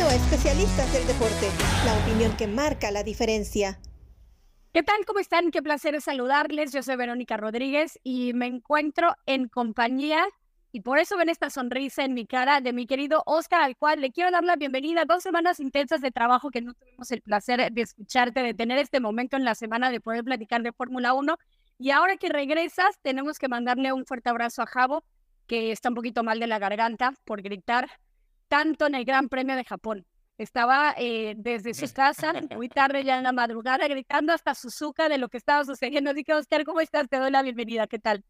A Especialistas del Deporte, la opinión que marca la diferencia. ¿Qué tal? ¿Cómo están? Qué placer saludarles. Yo soy Verónica Rodríguez y me encuentro en compañía, y por eso ven esta sonrisa en mi cara, de mi querido Oscar, al cual le quiero dar la bienvenida. Dos semanas intensas de trabajo que no tuvimos el placer de escucharte, de tener este momento en la semana de poder platicar de Fórmula 1. Y ahora que regresas, tenemos que mandarle un fuerte abrazo a Javo, que está un poquito mal de la garganta por gritar tanto en el Gran Premio de Japón. Estaba eh, desde su casa, muy tarde ya en la madrugada, gritando hasta Suzuka de lo que estaba sucediendo. Así que, Oscar, ¿cómo estás? Te doy la bienvenida. ¿Qué tal?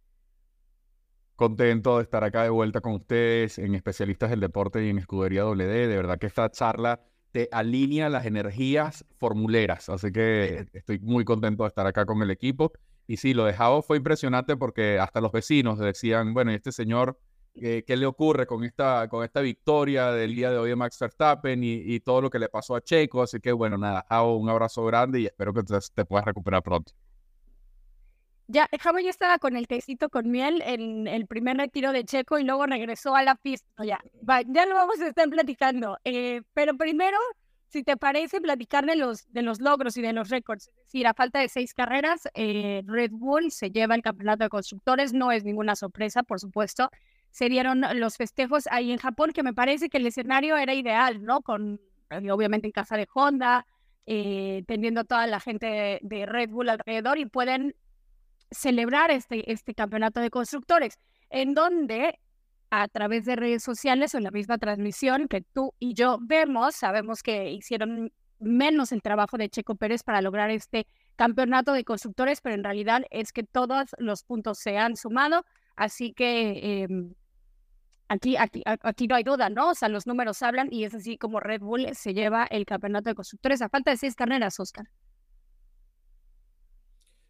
Contento de estar acá de vuelta con ustedes en Especialistas del Deporte y en Escudería WD. De verdad que esta charla te alinea las energías formuleras. Así que estoy muy contento de estar acá con el equipo. Y sí, lo de Javo fue impresionante porque hasta los vecinos decían, bueno, este señor qué le ocurre con esta, con esta victoria del día de hoy de Max Verstappen y, todo lo que le pasó a Checo. Así que bueno, nada, hago un abrazo grande y espero que te, puedas recuperar pronto. Ya, Javo ya estaba con el tecito con miel en el primer retiro de Checo y luego regresó a la pista. Ya, ya lo vamos a estar platicando. Eh, pero primero, si te parece, platicar de los, de los logros y de los récords. Es decir, a falta de seis carreras, eh, Red Bull se lleva el campeonato de constructores. No es ninguna sorpresa, por supuesto se dieron los festejos ahí en Japón, que me parece que el escenario era ideal, ¿no? Con, eh, obviamente, en casa de Honda, eh, teniendo toda la gente de, Red Bull alrededor y pueden celebrar este, este campeonato de constructores, en donde a través de redes sociales o en la misma transmisión que tú y yo vemos, sabemos que hicieron menos el trabajo de Checo Pérez para lograr este campeonato de constructores, pero en realidad es que todos los puntos se han sumado, así que em, aquí, aquí, aquí no hay duda, ¿no? O sea, los números hablan y es así como Red Bull se lleva el campeonato de constructores a falta de seis carreras, Oscar.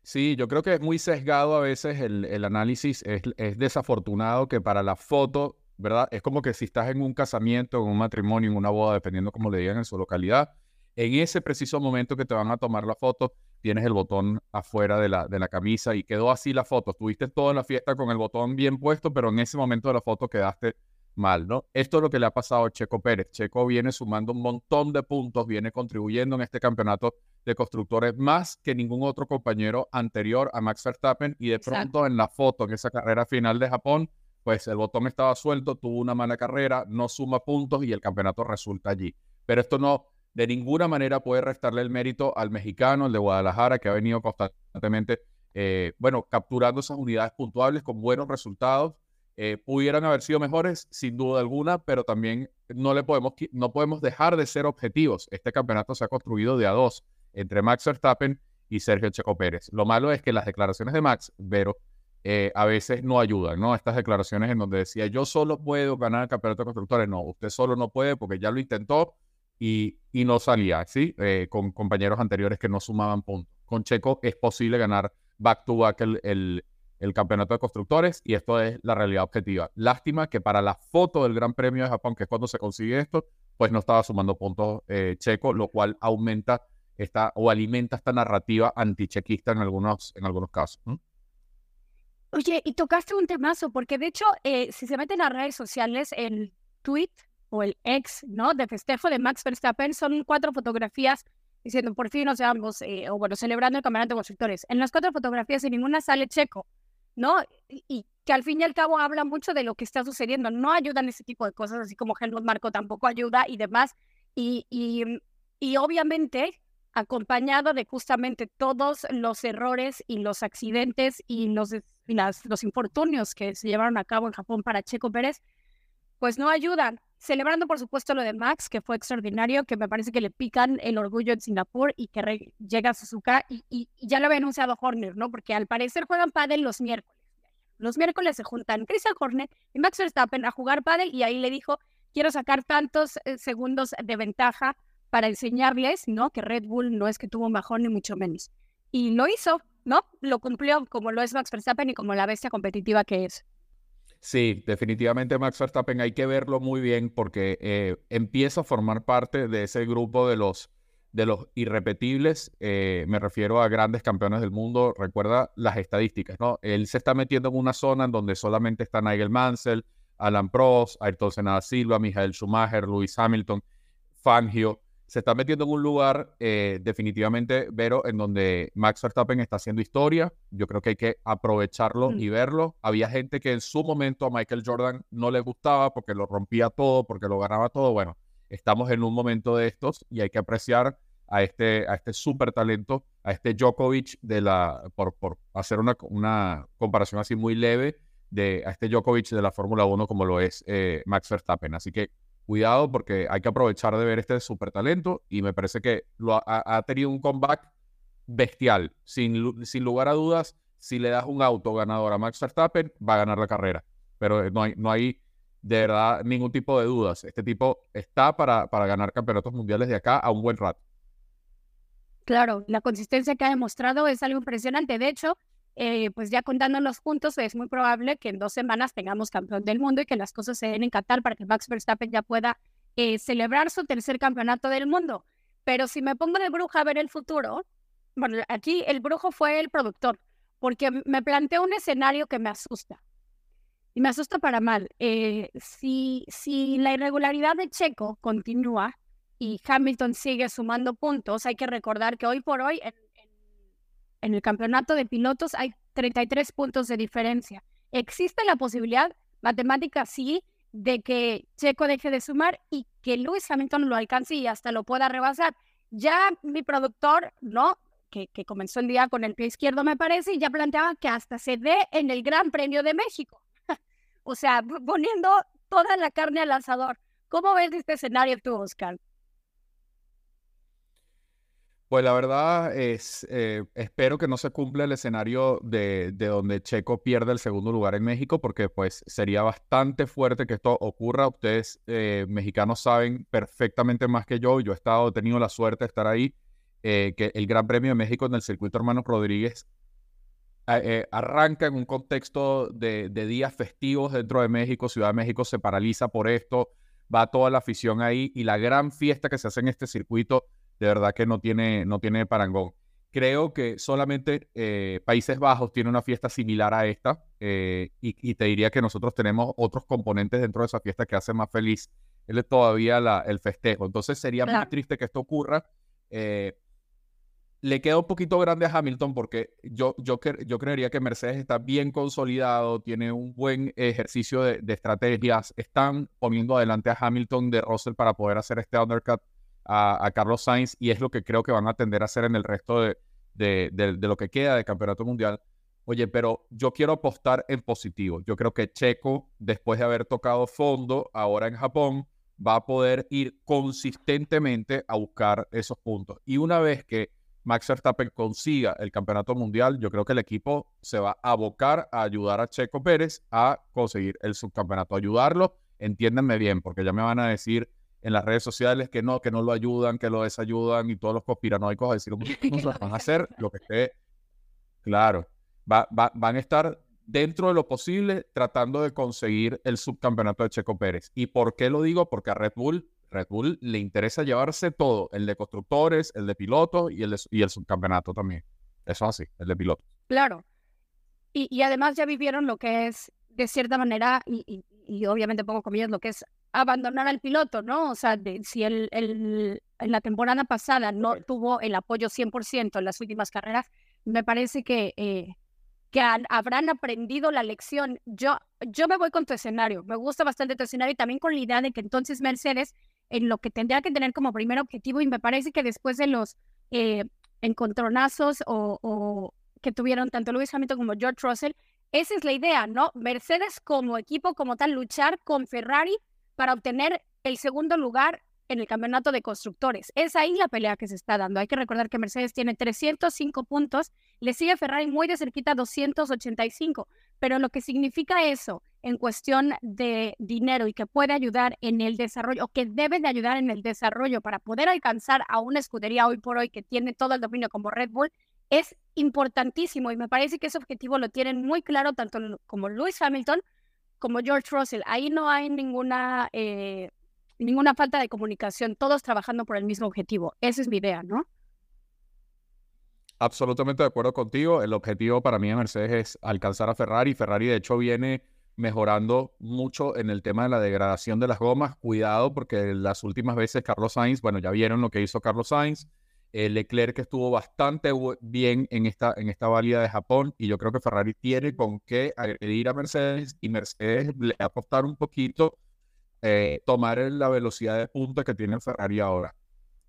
Sí, yo creo que es muy sesgado a veces el, el análisis, es, es, desafortunado que para la foto, ¿verdad? Es como que si estás en un casamiento, en un matrimonio, en una boda, dependiendo cómo le digan en su localidad, en ese preciso momento que te van a tomar la foto, tienes el botón afuera de la, de la camisa y quedó así la foto. Estuviste toda la fiesta con el botón bien puesto, pero en ese momento de la foto quedaste mal, ¿no? Esto es lo que le ha pasado a Checo Pérez. Checo viene sumando un montón de puntos, viene contribuyendo en este campeonato de constructores más que ningún otro compañero anterior a Max Verstappen y de pronto en la foto, en esa carrera final de Japón, pues el botón estaba suelto, tuvo una mala carrera, no suma puntos y el campeonato resulta allí. Pero esto no de ninguna manera puede restarle el mérito al mexicano, el de Guadalajara, que ha venido constantemente, eh, bueno, capturando esas unidades puntuables con buenos resultados. Eh, pudieran haber sido mejores, sin duda alguna, pero también no, le podemos, no podemos dejar de ser objetivos. Este campeonato se ha construido de a dos entre Max Verstappen y Sergio Checo Pérez. Lo malo es que las declaraciones de Max, Vero, eh, a veces no ayudan, ¿no? Estas declaraciones en donde decía, yo solo puedo ganar el campeonato de constructores. No, usted solo no puede porque ya lo intentó, y, no salía, ¿sí? Eh, con compañeros anteriores que no sumaban puntos. Con Checo es posible ganar back to back el, el, campeonato de constructores y esto es la realidad objetiva. Lástima que para la foto del Gran Premio de Japón, que es cuando se consigue esto, pues no estaba sumando puntos eh, Checo, lo cual aumenta esta o alimenta esta narrativa antichequista en algunos, en algunos casos. Oye, y tocaste un temazo, porque de hecho, eh, si se meten a redes sociales, el tweet o el ex, ¿no? De festejo de Max Verstappen son cuatro fotografías diciendo por fin nos llevamos, eh, o bueno, celebrando el campeonato de constructores. En las cuatro fotografías en ninguna sale Checo, ¿no? Y, que al fin y al cabo habla mucho de lo que está sucediendo. No ayudan ese tipo de cosas, así como Helmut Marco tampoco ayuda y demás. Y, y, y obviamente acompañado de justamente todos los errores y los accidentes y los, y las, los infortunios que se llevaron a cabo en Japón para Checo Pérez, pues no ayudan. Celebrando, por supuesto, lo de Max, que fue extraordinario, que me parece que le pican el orgullo en Singapur y que llega a Suzuka. Y, ya lo había anunciado Horner, ¿no? Porque al parecer juegan pádel los miércoles. Los miércoles se juntan Christian Horner y Max Verstappen a jugar pádel y ahí le dijo, quiero sacar tantos eh, segundos de ventaja para enseñarles, ¿no? Que Red Bull no es que tuvo mejor ni mucho menos. Y lo hizo, ¿no? Lo cumplió como lo es Max Verstappen y como la bestia competitiva que es. Sí, definitivamente Max Verstappen hay que verlo muy bien porque eh, empieza a formar parte de ese grupo de los, de los irrepetibles. Eh, me refiero a grandes campeones del mundo. Recuerda las estadísticas, ¿no? Él se está metiendo en una zona en donde solamente está Nigel Mansell, Alan Prost, Ayrton Senna Silva, Michael Schumacher, Lewis Hamilton. Fangio, se está metiendo en un lugar eh, definitivamente, Vero, en donde Max Verstappen está haciendo historia. Yo creo que hay que aprovecharlo Mm. y verlo. Había gente que en su momento a Michael Jordan no le gustaba porque lo rompía todo, porque lo ganaba todo. Bueno, estamos en un momento de estos y hay que apreciar a este, a este súper talento, a este Djokovic de la, por, por hacer una, una comparación así muy leve, de, a este Djokovic de la Fórmula 1 como lo es eh, Max Verstappen. Así que cuidado porque hay que aprovechar de ver este súper talento y me parece que lo ha, ha tenido un comeback bestial. Sin, sin lugar a dudas, si le das un auto ganador a Max Verstappen, va a ganar la carrera. Pero eh, no hay, no hay de verdad ningún tipo de dudas. Este tipo está para, para ganar campeonatos mundiales de acá a un buen rato. Claro, la consistencia que ha demostrado es algo impresionante. De hecho, eh, pues ya contando los puntos, es muy probable que en dos semanas tengamos campeón del mundo y que las cosas se den en Qatar para que Max Verstappen ya pueda eh, celebrar su tercer campeonato del mundo. Pero si me pongo de bruja a ver el futuro, bueno, aquí el brujo fue el productor, porque me planteó un escenario que me asusta. Y me asusta para mal. Eh, si, si la irregularidad de Checo continúa, y Hamilton sigue sumando puntos, hay que recordar que hoy por hoy en- el campeonato de pilotos hay 33 puntos de diferencia. Existe la posibilidad, matemática sí, de que Checo deje de sumar y que Lewis Hamilton lo alcance y hasta lo pueda rebasar. Ya mi productor, ¿no? Que, comenzó el día con el pie izquierdo, me parece, y ya planteaba que hasta se dé en el Gran Premio de México. o sea, poniendo toda la carne al asador. ¿Cómo ves este escenario tú, Oscar? Pues la verdad es, eh, espero que no se cumpla el escenario de, de donde Checo pierde el segundo lugar en México, porque pues sería bastante fuerte que esto ocurra. Ustedes eh, mexicanos saben perfectamente más que yo, yo he estado, he tenido la suerte de estar ahí, eh, que el Gran Premio de México en el circuito Hermanos Rodríguez eh, arranca en un contexto de, de días festivos dentro de México, Ciudad de México se paraliza por esto, va toda la afición ahí y la gran fiesta que se hace en este circuito de verdad que no tiene, no tiene parangón. Creo que solamente eh, Países Bajos tiene una fiesta similar a esta eh, y, y te diría que nosotros tenemos otros componentes dentro de esa fiesta que hace más feliz el, todavía la- el festejo. Entonces sería muy Claro. triste que esto ocurra. Eh, le queda un poquito grande a Hamilton porque yo, yo, yo creería que Mercedes está bien consolidado, tiene un buen ejercicio de, de estrategias, están poniendo adelante a Hamilton de Russell para poder hacer este undercut a, Carlos Sainz y es lo que creo que van a tender a hacer en el resto de- de lo que queda de campeonato mundial. Oye, pero yo quiero apostar en positivo. Yo creo que Checo, después de haber tocado fondo ahora en Japón, va a poder ir consistentemente a buscar esos puntos. Y una vez que Max Verstappen consiga el campeonato mundial, yo creo que el equipo se va a abocar a ayudar a Checo Pérez a conseguir el subcampeonato, ayudarlo, entiéndanme bien, porque ya me van a decir en las redes sociales que no, que no lo ayudan, que lo desayudan y todos los conspiranoicos a decir, van a hacer lo que esté claro. Va, va- van a estar dentro de lo posible tratando de conseguir el subcampeonato de Checo Pérez. ¿Y por qué lo digo? Porque a Red Bull, Red Bull le interesa llevarse todo, el de constructores, el de pilotos y el, de- y el subcampeonato también. Eso es así, el de pilotos. Claro. Y, y además ya vivieron lo que es, de cierta manera, y, y- y obviamente pongo comillas, lo que es abandonar al piloto, ¿no? O sea, de- si el, el- en la temporada pasada no tuvo el apoyo 100% en las últimas carreras, me parece que, eh, que han- habrán aprendido la lección. Yo, yo me voy con tu escenario, me gusta bastante tu escenario y también con la idea de que entonces Mercedes, en lo que tendría que tener como primer objetivo, y me parece que después de los eh, encontronazos o, o que tuvieron tanto Lewis Hamilton como George Russell, esa es la idea, ¿no? Mercedes como equipo, como tal, luchar con Ferrari para obtener el segundo lugar en el campeonato de constructores. Es ahí la pelea que se está dando. Hay que recordar que Mercedes tiene 305 puntos, le sigue Ferrari muy de cerquita 285, pero lo que significa eso en cuestión de dinero y que puede ayudar en el desarrollo, o que debe de ayudar en el desarrollo para poder alcanzar a una escudería hoy por hoy que tiene todo el dominio como Red Bull, es importantísimo y me parece que ese objetivo lo tienen muy claro tanto como Lewis Hamilton como George Russell. Ahí no hay ninguna, eh, ninguna falta de comunicación, todos trabajando por el mismo objetivo. Esa es mi idea, ¿no? Absolutamente de acuerdo contigo. El objetivo para mí de Mercedes es alcanzar a Ferrari. Ferrari, de hecho, viene mejorando mucho en el tema de la degradación de las gomas. Cuidado porque las últimas veces Carlos Sainz, bueno, ya vieron lo que hizo Carlos Sainz. Eh, Leclerc que estuvo bastante bien en esta, en esta válida de Japón y yo creo que Ferrari tiene con qué agredir a Mercedes y Mercedes le va a costar un poquito eh, tomar la velocidad de punta que tiene Ferrari ahora.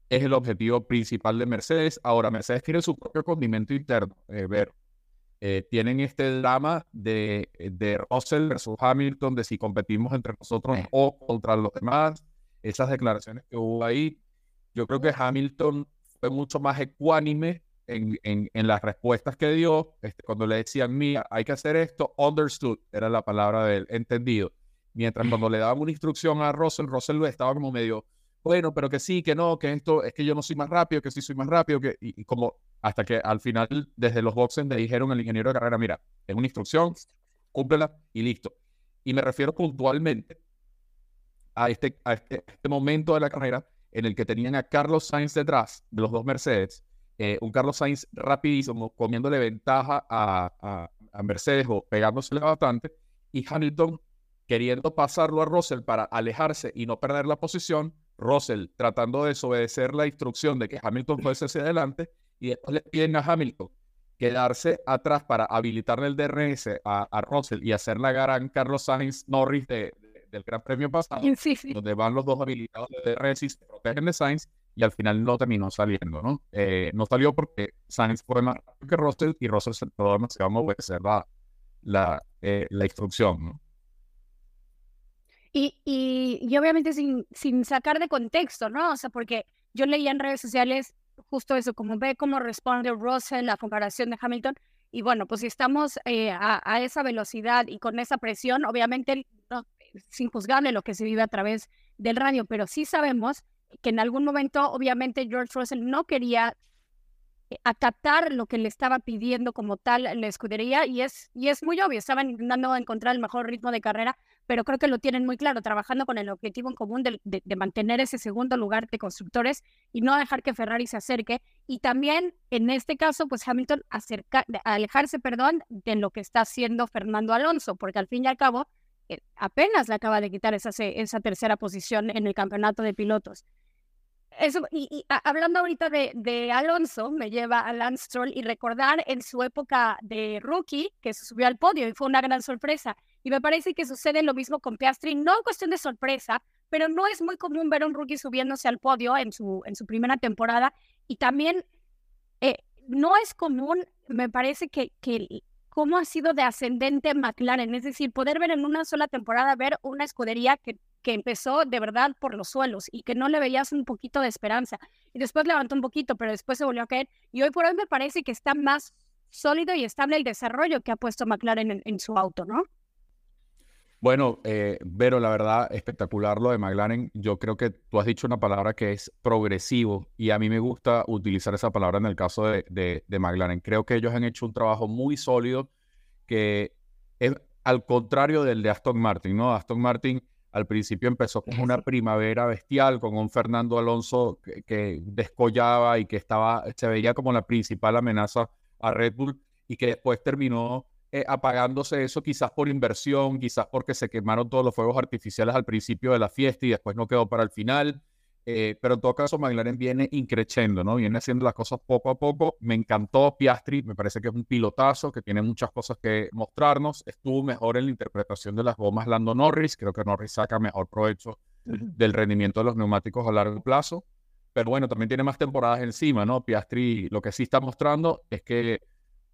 Es el objetivo principal de Mercedes. Ahora, Mercedes tiene su propio condimento interno, eh, ver. Eh, tienen este drama de, de Russell versus Hamilton, de si competimos entre nosotros o contra los demás. Esas declaraciones que hubo ahí, yo creo que Hamilton fue mucho más ecuánime en, en, en las respuestas que dio. Este, cuando le decían, mira, hay que hacer esto, understood, era la palabra del entendido. Mientras cuando le daban una instrucción a Russell, Russell estaba como medio, bueno, pero que sí, que no, que esto, es que yo no soy más rápido, que sí soy más rápido, que, y, como hasta que al final desde los boxes le dijeron al ingeniero de carrera, mira, es una instrucción, cúmplela y listo. Y me refiero puntualmente a este, a este, este, momento de la carrera en el que tenían a Carlos Sainz detrás de los dos Mercedes, eh, un Carlos Sainz rapidísimo, comiéndole ventaja a, a, a Mercedes o pegándosele bastante, y Hamilton queriendo pasarlo a Russell para alejarse y no perder la posición, Russell tratando de desobedecer la instrucción de que Hamilton fuese hacia adelante y después le piden a Hamilton quedarse atrás para habilitarle el DRS a, Russell y hacer la gran Carlos Sainz Norris del Gran Premio pasado, donde van los dos habilitados de DRS y se protegen de Sainz y al final no terminó saliendo, ¿no? Eh, no salió porque Sainz fue más rápido que Russell y Russell se tardó demasiado en obedecer la, la, eh, la instrucción, ¿no? Y, y, obviamente sin, sin sacar de contexto, ¿no? O sea, porque yo leía en redes sociales justo eso, como ve cómo responde Russell, la comparación de Hamilton. Y bueno, pues si estamos eh, a, a, esa velocidad y con esa presión, obviamente es injuzgable lo que se vive a través del radio, pero sí sabemos que en algún momento, obviamente, George Russell no quería eh, acatar lo que le estaba pidiendo como tal la escudería y es, y es muy obvio, estaban intentando encontrar el mejor ritmo de carrera, pero creo que lo tienen muy claro, trabajando con el objetivo en común de, de, mantener ese segundo lugar de constructores y no dejar que Ferrari se acerque. Y también, en este caso, pues Hamilton acerca, alejarse, perdón, de lo que está haciendo Fernando Alonso, porque al fin y al cabo, eh, apenas le acaba de quitar esa, esa tercera posición en el campeonato de pilotos. Eso, y, hablando ahorita de, Alonso, me lleva a Lance Stroll y recordar en su época de rookie que subió al podio y fue una gran sorpresa. Y me parece que sucede lo mismo con Piastri, no en cuestión de sorpresa, pero no es muy común ver un rookie subiéndose al podio en su, en su primera temporada. Y también eh, no es común, me parece que, que cómo ha sido de ascendente McLaren, es decir, poder ver en una sola temporada, ver una escudería que, que empezó de verdad por los suelos y que no le veías un poquito de esperanza. Y después levantó un poquito, pero después se volvió a caer. Y hoy por hoy me parece que está más sólido y estable el desarrollo que ha puesto McLaren en su auto, ¿no? Bueno, eh, Vero, la verdad, espectacular lo de McLaren. Yo creo que tú has dicho una palabra que es progresivo y a mí me gusta utilizar esa palabra en el caso de, de, McLaren. Creo que ellos han hecho un trabajo muy sólido que es al contrario del de Aston Martin, ¿no? Aston Martin al principio empezó con una primavera bestial, con un Fernando Alonso que, que descollaba y que estaba, se veía como la principal amenaza a Red Bull y que después terminó eh, apagándose eso quizás por inversión, quizás porque se quemaron todos los fuegos artificiales al principio de la fiesta y después no quedó para el final. Eh, pero en todo caso, McLaren viene increciendo, ¿no? Viene haciendo las cosas poco a poco. Me encantó Piastri, me parece que es un pilotazo, que tiene muchas cosas que mostrarnos. Estuvo mejor en la interpretación de las gomas Lando Norris. Creo que Norris saca mejor provecho del rendimiento de los neumáticos a largo plazo. Pero bueno, también tiene más temporadas encima, ¿no? Piastri lo que sí está mostrando es que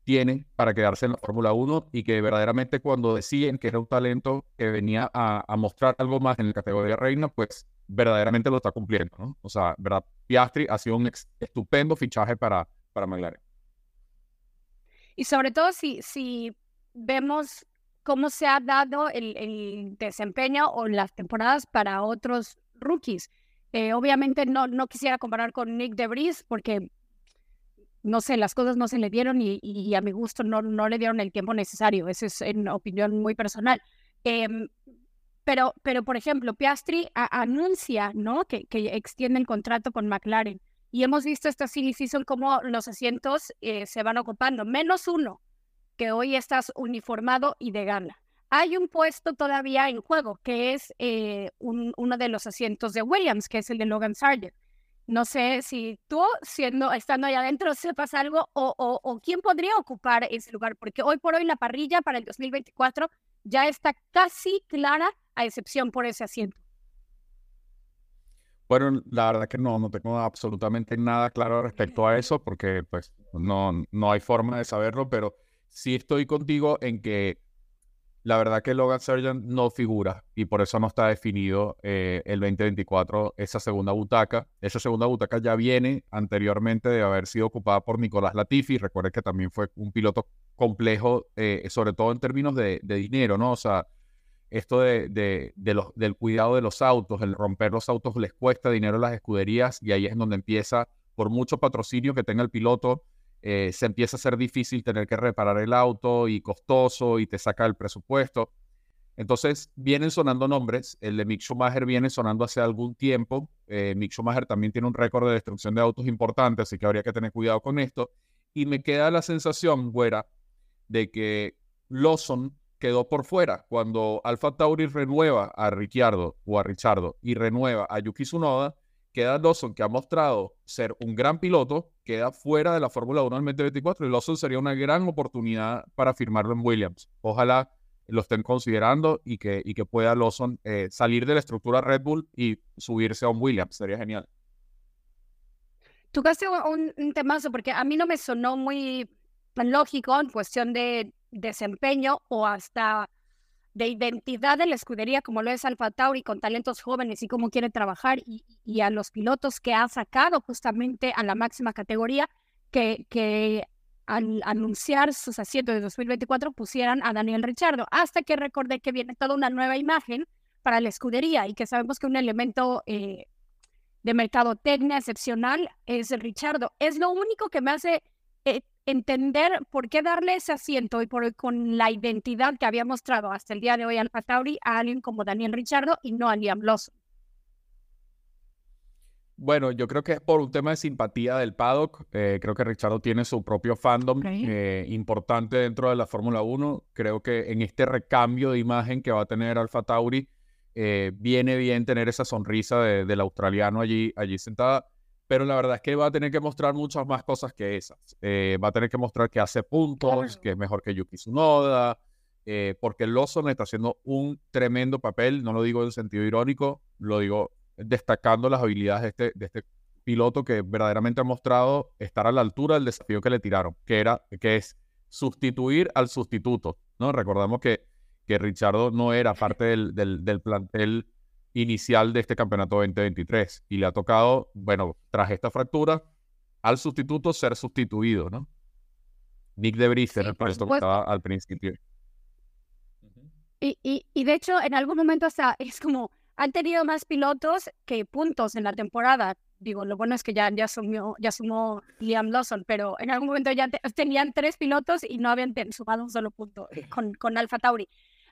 tiene para quedarse en la Fórmula 1 y que verdaderamente cuando decían que era un talento que venía a, mostrar algo más en la categoría reina, pues verdaderamente lo está cumpliendo, ¿no? O sea, ¿verdad? Piastri ha sido un estupendo fichaje para, para McLaren. Y sobre todo si, si vemos cómo se ha dado el, el desempeño o las temporadas para otros rookies. Eh, obviamente no, no quisiera comparar con Nick DeVries porque no sé, las cosas no se le dieron y, a mi gusto no, no le dieron el tiempo necesario. Esa es en opinión muy personal. Em, pero, pero, por ejemplo, Piastri anuncia ¿no? que, que extiende el contrato con McLaren. Y hemos visto esta silly season como los asientos eh, se van ocupando, menos uno, que hoy estás uniformado y de gana. hay un puesto todavía en juego, que es eh, uno de los asientos de Williams, que es el de Logan Sargent. No sé si tú, siendo, estando allá adentro, sepas algo o, o, quién podría ocupar ese lugar, porque hoy por hoy la parrilla para el 2024 ya está casi clara, a excepción por ese asiento. Bueno, la verdad que no, no tengo absolutamente nada claro respecto a eso, porque pues no, no hay forma de saberlo, pero sí estoy contigo en que la verdad que Logan Sargent no figura y por eso no está definido eh, el 2024 esa segunda butaca. Esa segunda butaca ya viene anteriormente de haber sido ocupada por Nicolás Latifi. Recuerden que también fue un piloto complejo, eh, sobre todo en términos de, dinero, ¿no? O sea, esto de, de, los, del cuidado de los autos, el romper los autos les cuesta dinero a las escuderías y ahí es donde empieza, por mucho patrocinio que tenga el piloto, eh, se empieza a ser difícil tener que reparar el auto y costoso y te saca el presupuesto. Entonces vienen sonando nombres, el de Mick Schumacher viene sonando hace algún tiempo, eh, Mick Schumacher también tiene un récord de destrucción de autos importante, así que habría que tener cuidado con esto. Y me queda la sensación, güera, de que Lawson quedó por fuera cuando Alfa Tauri renueva a Ricciardo o a Richardo y renueva a Yuki Tsunoda queda Lawson, que ha mostrado ser un gran piloto, queda fuera de la Fórmula 1 del 2024 y Lawson sería una gran oportunidad para firmarlo en Williams. Ojalá lo estén considerando y que, y que pueda Lawson eh, salir de la estructura Red Bull y subirse a un Williams. Sería genial. Tú casi un, un temazo, porque a mí no me sonó muy lógico en cuestión de desempeño o hasta de identidad de la escudería como lo es Alfa Tauri con talentos jóvenes y cómo quiere trabajar y, a los pilotos que ha sacado justamente a la máxima categoría que, que al anunciar sus asientos de 2024 pusieran a Daniel Richardo hasta que recordé que viene toda una nueva imagen para la escudería y que sabemos que un elemento eh, de mercadotecnia excepcional es el Richardo. Es lo único que me hace eh, entender por qué darle ese asiento y por, con la identidad que había mostrado hasta el día de hoy Alfa Tauri a alguien como Daniel Richardo y no a Liam Lawson. Bueno, yo creo que es por un tema de simpatía del paddock. Eh, creo que Richardo tiene su propio fandom eh, importante dentro de la Fórmula 1. Creo que en este recambio de imagen que va a tener Alfa Tauri, eh, viene bien tener esa sonrisa del australiano allí, allí sentada pero la verdad es que va a tener que mostrar muchas más cosas que esas. Eh, va a tener que mostrar que hace puntos, que es mejor que Yuki Tsunoda, eh, porque Lawson está haciendo un tremendo papel, no lo digo en sentido irónico, lo digo destacando las habilidades de este, de este piloto que verdaderamente ha mostrado estar a la altura del desafío que le tiraron, que, era, que es sustituir al sustituto. ¿no? Recordamos que, que Richardo no era parte del, del, del plantel inicial de este campeonato 2023 y le ha tocado, bueno, tras esta fractura, al sustituto ser sustituido, ¿no? Nick de Vries el puesto que estaba al principio. Y, y, y, de hecho, en algún momento hasta es como, han tenido más pilotos que puntos en la temporada. Digo, lo bueno es que ya, ya, sumió, ya sumó Liam Lawson, pero en algún momento ya tenían tres pilotos y no habían sumado un solo punto con, con Alfa Tauri.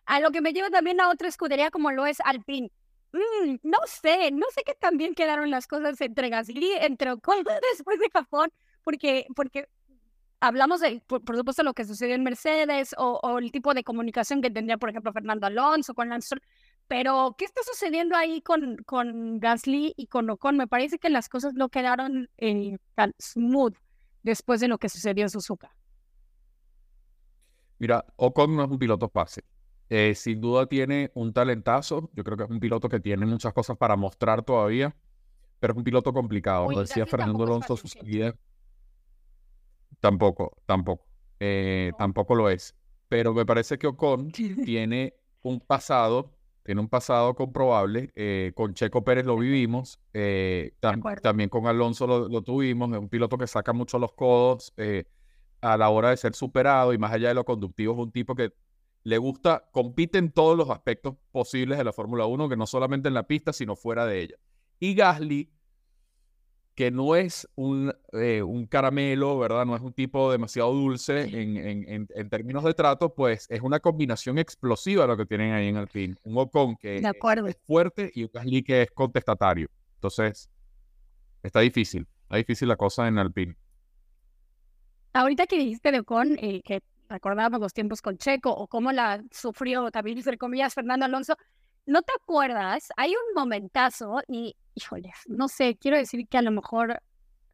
A lo que me lleva también a otra escudería como lo es Alpine Mm, no sé, no sé qué tan bien quedaron las cosas entre Gasly, entre Ocon después de Japón, porque, porque hablamos de, por, supuesto, lo que sucedió en Mercedes o, el tipo de comunicación que tendría, por ejemplo, Fernando Alonso con Lance pero ¿qué está sucediendo ahí con, con Gasly y con Ocon? Me parece que las cosas no quedaron eh, tan smooth después de lo que sucedió en Suzuka. Mira, Ocon no es un piloto fácil. Eh, sin duda tiene un talentazo. Yo creo que es un piloto que tiene muchas cosas para mostrar todavía, pero es un piloto complicado. Lo decía Fernando Alonso, su salida. Tampoco, tampoco. Eh, tampoco lo es. Pero me parece que Ocon tiene un pasado, tiene un pasado comprobable. Eh, con Checo Pérez lo vivimos. también con Alonso lo, lo, tuvimos. Es un piloto que saca mucho los codos a la hora de ser superado y más allá de lo conductivo, es un tipo que le gusta, compite en todos los aspectos posibles de la Fórmula 1, que no solamente en la pista, sino fuera de ella. Y Gasly, que no es un, eh, un caramelo, ¿verdad? No es un tipo demasiado dulce en, en, en, términos de trato, pues es una combinación explosiva lo que tienen ahí en Alpine. Un Ocon que es, fuerte y un Gasly que es contestatario. Entonces, está difícil, está difícil la cosa en Alpine. Ahorita que dijiste de Ocon, eh, que recordábamos los tiempos con Checo o cómo la sufrió también, entre comillas, Fernando Alonso. ¿No te acuerdas? Hay un momentazo y, híjole, no sé, quiero decir que a lo mejor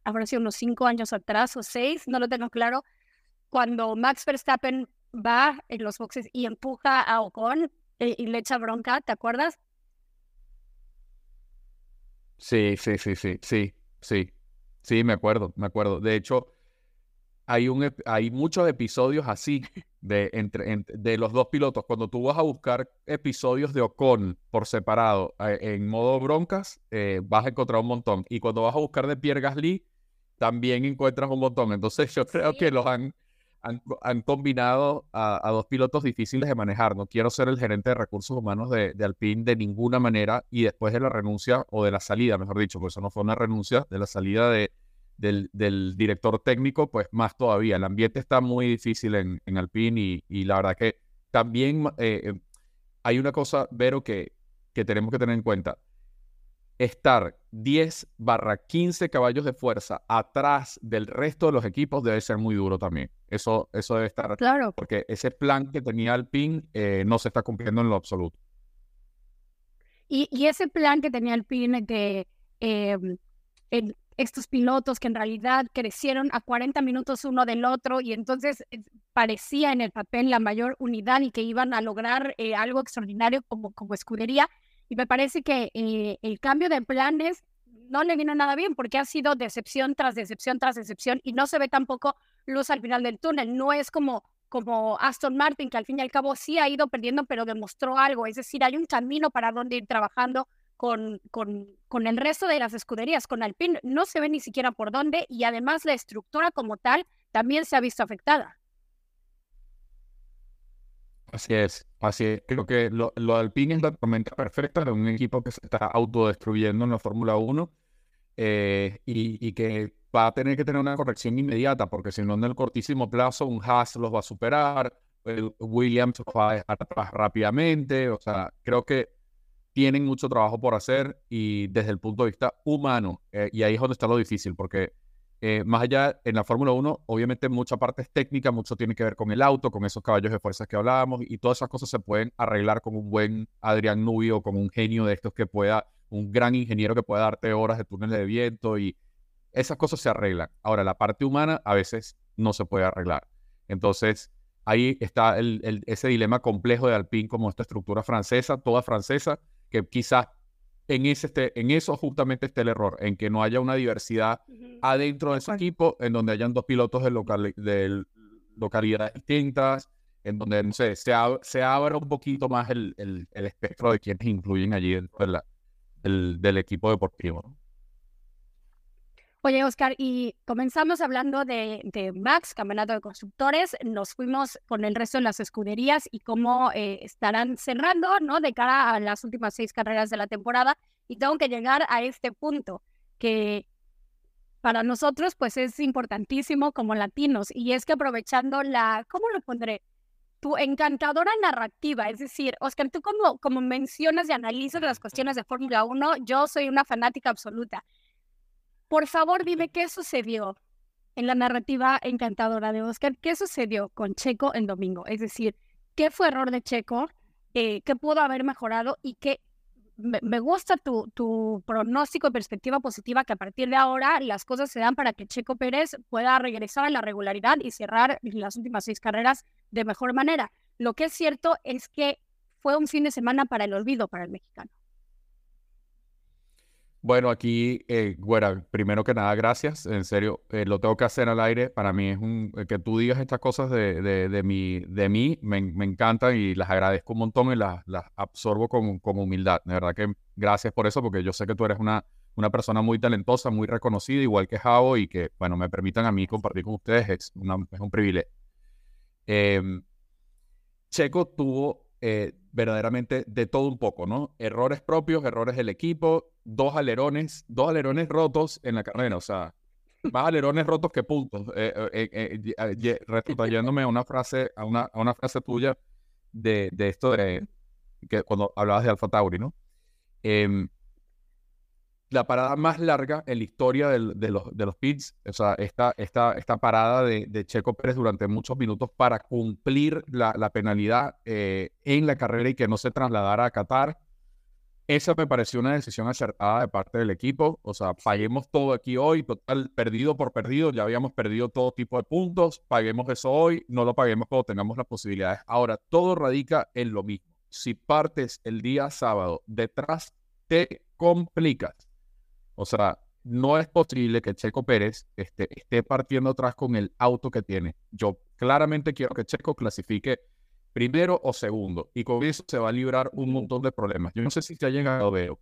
habrá sido unos cinco años atrás o seis, no lo tengo claro, cuando Max Verstappen va en los boxes y empuja a Ocon eh, y, le echa bronca, ¿te acuerdas? Sí, sí, sí, sí, sí, sí, sí, me acuerdo, me acuerdo. De hecho, hay, un, hay muchos episodios así de, entre, de los dos pilotos. Cuando tú vas a buscar episodios de Ocon por separado en modo broncas, eh, vas a encontrar un montón. Y cuando vas a buscar de Pierre Gasly, también encuentras un montón. Entonces yo creo que los han, han, combinado a, dos pilotos difíciles de manejar. No quiero ser el gerente de recursos humanos de, de, Alpine de ninguna manera y después de la renuncia o de la salida, mejor dicho, porque eso no fue una renuncia, de la salida de, del, del director técnico, pues más todavía. El ambiente está muy difícil en, en Alpine y, y la verdad que también eh, eh, hay una cosa, Vero, que, que tenemos que tener en cuenta estar 10 barra 15 caballos de fuerza atrás del resto de los equipos debe ser muy duro también. Eso, eso debe estar. Claro. Porque ese plan que tenía Alpine eh, no se está cumpliendo en lo absoluto. Y, y ese plan que tenía Alpine de eh, estos pilotos que en realidad crecieron a 40 minutos uno del otro y entonces eh, parecía en el papel la mayor unidad y que iban a lograr eh, algo extraordinario como, como escudería y me parece que eh, el cambio de planes no le vino nada bien porque ha sido decepción tras decepción tras decepción y no se ve tampoco luz al final del túnel. No es como, como Aston Martin, que al fin y al cabo sí ha ido perdiendo, pero demostró algo. Es decir, hay un camino para donde ir trabajando con, con, con el resto de las escuderías. Con Alpine no se ve ni siquiera por dónde y además la estructura como tal también se ha visto afectada. Así es, así es. Creo que lo, lo de Alpine es la tormenta perfecta de un equipo que se está autodestruyendo en la Fórmula 1 eh, y, y, que va a tener que tener una corrección inmediata, porque si no, en el cortísimo plazo, un Haas los va a superar, el Williams va a dejar atrás rápidamente. O sea, creo que tienen mucho trabajo por hacer y desde el punto de vista humano, eh, y ahí es donde está lo difícil, porque eh, más allá, en la Fórmula 1, obviamente mucha parte es técnica, mucho tiene que ver con el auto, con esos caballos de fuerza que hablábamos, y todas esas cosas se pueden arreglar con un buen Adrián Nubio, con un genio de estos que pueda, un gran ingeniero que pueda darte horas de túnel de viento, y esas cosas se arreglan. Ahora, la parte humana a veces no se puede arreglar. Entonces, ahí está el, ese dilema complejo de Alpine como esta estructura francesa, toda francesa, que quizás en, ese este, en eso justamente está el error, en que no haya una diversidad adentro de ese equipo, en donde hayan dos pilotos de, local, de localidades distintas, en donde, no sé, se, se abra un poquito más el, el, el, espectro de quienes incluyen allí dentro de la, el, del equipo deportivo. Oye, Oscar, y comenzamos hablando de, de, Max, campeonato de constructores, nos fuimos con el resto de las escuderías y cómo eh, estarán cerrando, ¿no? De cara a las últimas seis carreras de la temporada. Y tengo que llegar a este punto que para nosotros, pues es importantísimo como latinos. Y es que aprovechando la, ¿cómo lo pondré? Tu encantadora narrativa, es decir, Oscar, tú como, como mencionas y analizas las cuestiones de Fórmula 1, yo soy una fanática absoluta. Por favor, dime qué sucedió en la narrativa encantadora de Oscar. ¿Qué sucedió con Checo en domingo? Es decir, ¿qué fue error de Checo? Eh, ¿Qué pudo haber mejorado? Y qué me, gusta tu, tu pronóstico y perspectiva positiva que a partir de ahora las cosas se dan para que Checo Pérez pueda regresar a la regularidad y cerrar las últimas seis carreras de mejor manera. Lo que es cierto es que fue un fin de semana para el olvido para el mexicano. Bueno, aquí, eh, bueno, primero que nada, gracias. En serio, eh, lo tengo que hacer al aire. Para mí es un, eh, que tú digas estas cosas de, de, de, mi, de mí, me, me encantan y las agradezco un montón y las, las absorbo con, con, humildad. De verdad que gracias por eso, porque yo sé que tú eres una, una persona muy talentosa, muy reconocida, igual que Javo, y que, bueno, me permitan a mí compartir con ustedes, es, una, un privilegio. Em, Checo tuvo eh, verdaderamente de todo un poco, ¿no? Errores propios, errores del equipo, dos alerones, dos alerones rotos en la carrera, o sea, más alerones rotos que puntos. Eh, eh, eh a una frase, a una, a una frase tuya de, de, esto de que cuando hablabas de Alfa Tauri, ¿no? La parada más larga en la historia de, los, de los pits. O sea, esta, esta, esta parada de, Checo Pérez durante muchos minutos para cumplir la, la penalidad eh, en la carrera y que no se trasladara a Qatar. Esa me pareció una decisión acertada de parte del equipo. O sea, paguemos todo aquí hoy, total, perdido por perdido. Ya habíamos perdido todo tipo de puntos. Paguemos eso hoy, no lo paguemos cuando tengamos las posibilidades. Ahora, todo radica en lo mismo. Si partes el día sábado detrás, te complicas. O sea, no es posible que Checo Pérez esté, esté partiendo atrás con el auto que tiene. Yo claramente quiero que Checo clasifique primero o segundo. Y con eso se va a librar un montón de problemas. Yo no sé si te ha llegado a ver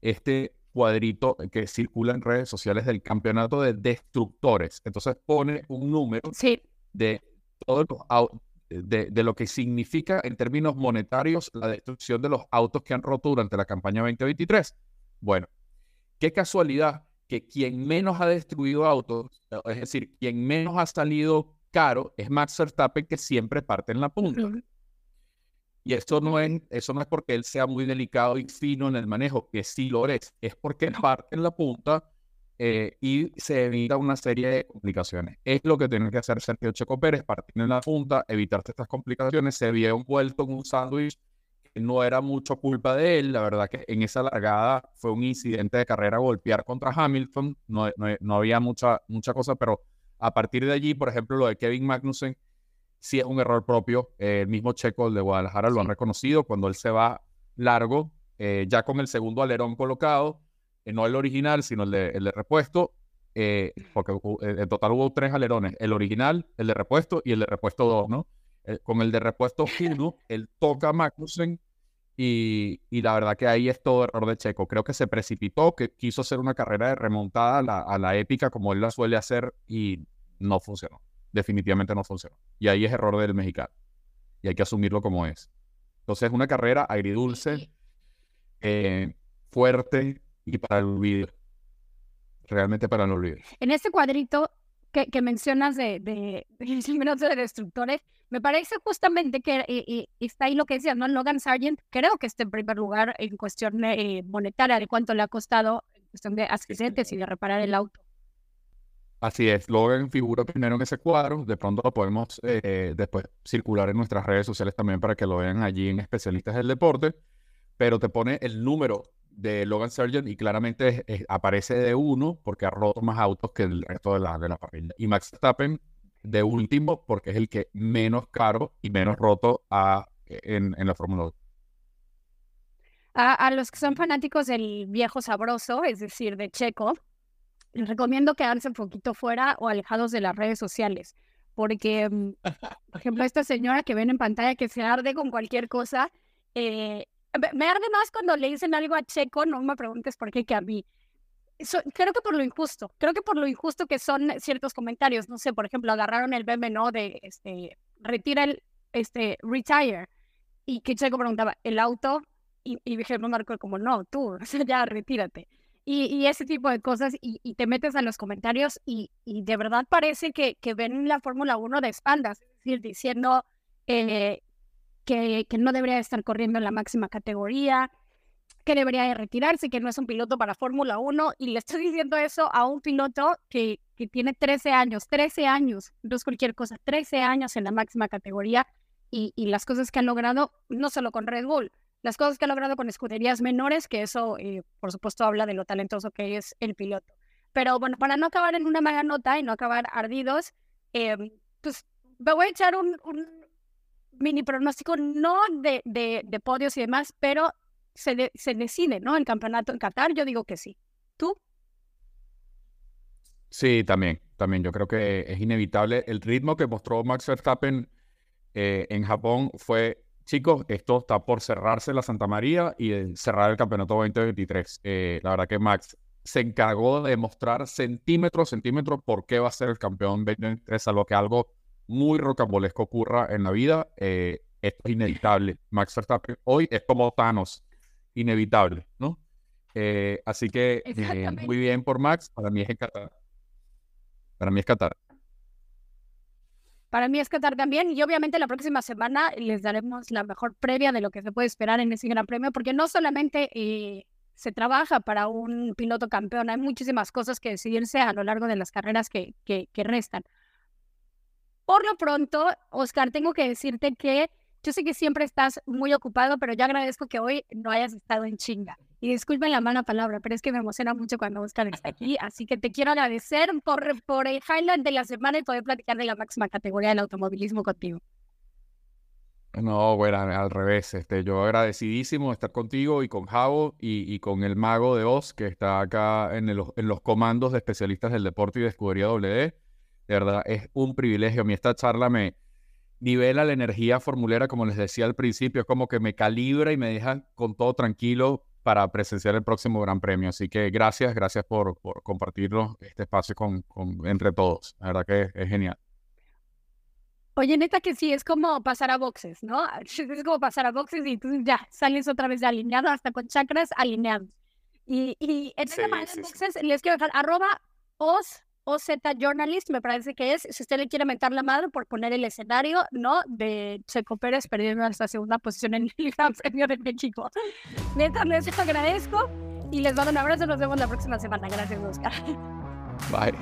este cuadrito que circula en redes sociales del campeonato de destructores. Entonces pone un número Sí, de todos los au- de, de lo que significa en términos monetarios la destrucción de los autos que han roto durante la campaña 2023. Bueno, qué casualidad que quien menos ha destruido autos, eh, es decir, quien menos ha salido caro es Max Verstappen que siempre parte en la punta. Y eso no es, eso no es porque él sea muy delicado y fino en el manejo, que sí lo es, es porque parte en la punta eh, y se evita una serie de complicaciones. Es lo que tiene que hacer Sergio Checo Pérez, partir en la punta, evitarse estas complicaciones. Se había envuelto en un sándwich no era mucho culpa de él. La verdad que en esa largada fue un incidente de carrera golpear contra Hamilton. No, no, no había mucha, mucha cosa, pero a partir de allí, por ejemplo, lo de Kevin Magnussen sí es un error propio. Eh, el mismo Checo el de Guadalajara lo han reconocido cuando él se va largo, eh, ya con el segundo alerón colocado, eh, no el original, sino el de, el de repuesto, porque en total hubo tres alerones, el original, el de repuesto y el de repuesto 2, ¿no? Con el de repuesto 1, él toca a Magnussen y, y la verdad que ahí es todo error de Checo. Creo que se precipitó, que quiso hacer una carrera de remontada a la, a la épica como él la suele hacer y no funcionó. Definitivamente no funcionó. Y ahí es error del mexicano. Y hay que asumirlo como es. Entonces, una carrera agridulce, eh, fuerte y para el olvido. Realmente para el olvido. En este cuadrito que, que mencionas de, de, de de destructores, me parece justamente que eh, eh, está ahí lo que decías, ¿no? Logan Sargent, creo que está en primer lugar en cuestión eh, monetaria de cuánto le ha costado en cuestión de accidentes y de reparar el auto. Así es, Logan figura primero en ese cuadro, de pronto lo podemos eh, después circular en nuestras redes sociales también para que lo vean allí en especialistas del deporte, pero te pone el número de Logan Sargent y claramente es- aparece de uno porque ha roto más autos que el resto de la, de la parrilla. Y Max Verstappen de último porque es el que menos caro y menos roto ha en, en la Fórmula 1. A, a los que son fanáticos del viejo sabroso, es decir, de Checo, les recomiendo quedarse un poquito fuera o alejados de las redes sociales. Porque, mm, por ejemplo, esta señora que ven en pantalla que se arde con cualquier cosa, eh, me- arde más cuando le dicen algo a Checo, no me preguntes por qué, que a mí. So- creo que por lo injusto, creo que por lo injusto que son ciertos comentarios. No sé, por ejemplo, agarraron el meme, ¿no? De, este, retira el, este, retire. Y que Checo preguntaba, ¿el auto? Y, y no, Marco, como, no, tú, o sea, ya, retírate. Y, y ese tipo de cosas, y, y te metes a los comentarios y, y de verdad parece que, que ven la Fórmula 1 de espaldas, es decir, diciendo eh, que, que no debería estar corriendo en la máxima categoría, que debería de retirarse, que no es un piloto para Fórmula 1, y le estoy diciendo eso a un piloto que, que tiene 13 años, 13 años, no es cualquier cosa, 13 años en la máxima categoría, y, y las cosas que han logrado, no solo con Red Bull, las cosas que ha logrado con escuderías menores, que eso, eh, por supuesto, habla de lo talentoso que es el piloto. Pero bueno, para no acabar en una mala nota y no acabar ardidos, eh, pues me voy a echar un, un mini pronóstico, no de, de, podios y demás, pero se, de- se decide, ¿no? El campeonato en Qatar, yo digo que sí. ¿Tú? Sí, también, también. Yo creo que es inevitable. El ritmo que mostró Max Verstappen eh, en Japón fue, chicos, esto está por cerrarse la Santa María y eh, cerrar el campeonato 2023. Eh, la verdad que Max se encargó de mostrar centímetro a centímetro por qué va a ser el campeón 2023, salvo que algo muy rocambolesco ocurra en la vida. eh, esto es inevitable. Max Verstappen hoy es como Thanos, inevitable, ¿no? Eh, así que eh, muy bien por Max. Para mí es en Qatar. Para mí es Qatar. Para mí es Qatar también, y obviamente la próxima semana les daremos la mejor previa de lo que se puede esperar en ese Gran Premio, porque no solamente eh, se trabaja para un piloto campeón. Hay muchísimas cosas que decidirse a lo largo de las carreras que, que, que restan. Por lo pronto, Oscar, tengo que decirte que yo sé que siempre estás muy ocupado, pero yo agradezco que hoy no hayas estado en chinga. Y disculpen la mala palabra, pero es que me emociona mucho cuando Oscar está aquí. Así que te quiero agradecer por, por el highlight de la semana y poder platicar de la máxima categoría del automovilismo contigo. No, bueno, al revés. Este, yo agradecidísimo de estar contigo y con Javo y, y con el mago de Oz, que está acá en, el, en los comandos de especialistas del deporte y de escudería WD. De verdad, es un privilegio. A mí esta charla me, nivela la energía formulera, como les decía al principio, es como que me calibra y me deja con todo tranquilo para presenciar el próximo Gran Premio. Así que gracias, gracias por, por compartirlo, este espacio con, con, entre todos. La verdad que es, genial. Oye, neta que sí, es como pasar a boxes, ¿no? Es como pasar a boxes y tú ya sales otra vez de alineado hasta con chakras alineados. Y, y en sí, sí, boxes sí. les quiero dejar arroba os OZ Journalist, me parece que es, si usted le quiere meter la madre por poner el escenario, ¿no? De Checo Pérez perdiendo esta segunda posición en el Gran Premio de México. Mientras les agradezco y les mando un abrazo, nos vemos la próxima semana. Gracias, Oscar. Bye.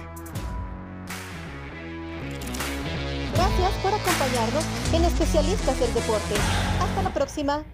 Gracias por acompañarnos en Especialistas del Deporte. Hasta la próxima.